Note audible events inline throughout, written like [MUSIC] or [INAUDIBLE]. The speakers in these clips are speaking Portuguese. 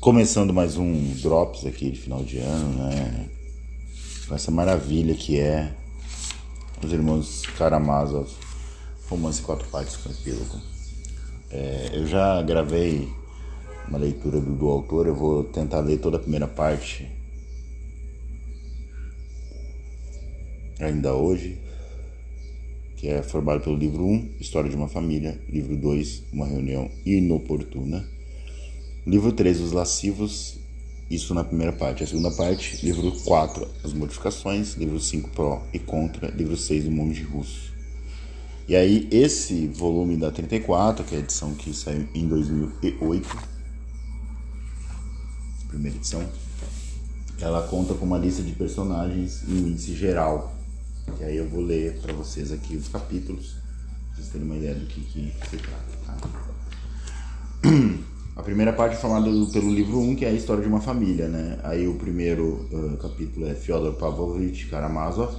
Começando mais um Drops aqui de final de ano, né? Com essa maravilha que é os irmãos Karamazov, Romance Quatro Partes com Epílogo. É, eu já gravei uma leitura do, do autor, eu vou tentar ler toda a primeira parte ainda hoje, que é formado pelo livro 1, História de uma Família, livro 2, Uma Reunião Inoportuna Livro 3, Os Lascivos, isso na primeira parte. A segunda parte, livro 4, As Modificações, livro 5, Pró e Contra, livro 6, O Monge Russo. E aí, esse volume da 34, que é a edição que saiu em 2008, primeira edição, ela conta com uma lista de personagens em um índice geral. E aí eu vou ler para vocês aqui os capítulos, pra vocês terem uma ideia do que, que se trata. Tá? [CLEARS THROAT] A primeira parte é formada pelo livro 1, que é a história de uma família, né? Aí o primeiro uh, capítulo é Fyodor Pavlovich Karamazov,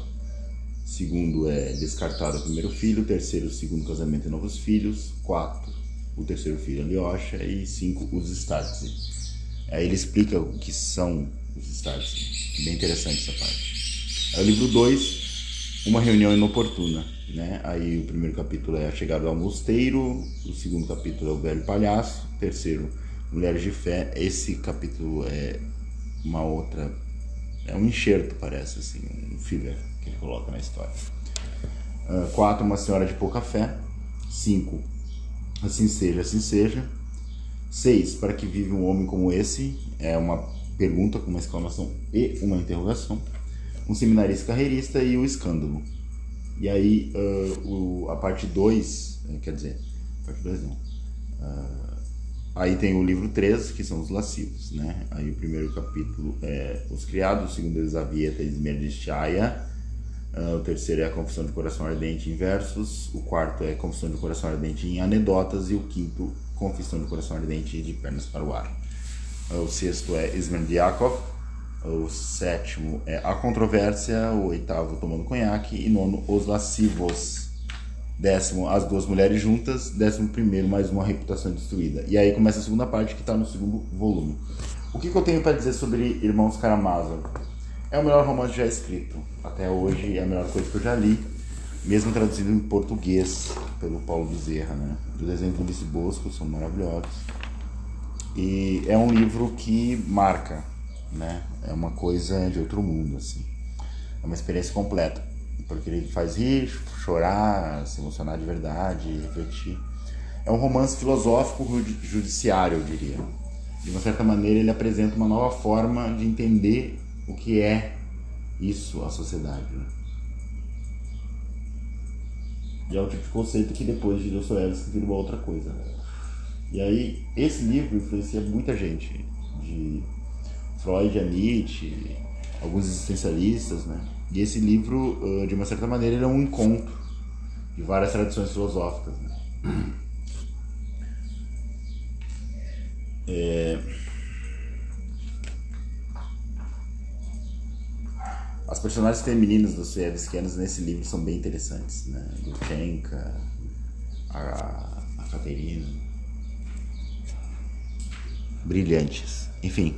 segundo é Descartado o primeiro filho, terceiro o segundo casamento e novos filhos, quatro o terceiro filho Alyosha e cinco os Startse. Aí ele explica o que são os Startse. Bem interessante essa parte. Aí o livro 2, uma reunião inoportuna, né? Aí o primeiro capítulo é a chegada ao mosteiro, o segundo capítulo é o velho palhaço, terceiro, Mulheres de Fé. Esse capítulo é uma outra. É um enxerto, parece, assim, um filler que ele coloca na história. Uh, quatro, Uma Senhora de Pouca Fé. Cinco, Assim Seja, Assim Seja. Seis, Para que vive um homem como esse? É uma pergunta com uma exclamação e uma interrogação. Um seminarista carreirista e o escândalo. E aí, uh, o, a parte 2, eh, quer dizer, parte 2 não. Uh, Aí tem o livro 3, que são os lascivos, né? Aí o primeiro capítulo é Os Criados, o segundo é Elisaveta e Esmerdichaya, uh, o terceiro é a Confissão de Coração Ardente em versos, o quarto é Confissão de Coração Ardente em anedotas. E o quinto, Confissão de Coração Ardente de Pernas para o Ar. Uh, o sexto é Ismendiakov, o sétimo é A Controvérsia, o oitavo Tomando Conhaque. E nono Os Lascivos décimo as duas mulheres juntas, décimo primeiro mais uma reputação destruída. E aí começa a segunda parte que está no segundo volume. O que, que eu tenho para dizer sobre Irmãos Karamazov? É o melhor romance já escrito. Até hoje é a melhor coisa que eu já li, mesmo traduzido em português pelo Paulo Bezerra. Né? Os desenhos do Ulisses Bosco são maravilhosos. E é um livro que marca, né? É uma coisa de outro mundo, assim. É uma experiência completa porque ele faz rir, chorar, se emocionar de verdade, refletir. É um romance filosófico judiciário, eu diria. De uma certa maneira, ele apresenta uma nova forma de entender o que é isso, a sociedade. Né? E é o tipo de conceito que depois de Dostoiévski vira uma outra coisa. E aí, esse livro influencia muita gente, de Freud a Nietzsche, alguns existencialistas, né? E esse livro, de uma certa maneira, ele é um encontro de várias tradições filosóficas. Né? É... As personagens femininas dos Dostoiévskianos nesse livro são bem interessantes, né? Lutchenka, a, a Caterina. Brilhantes. Enfim,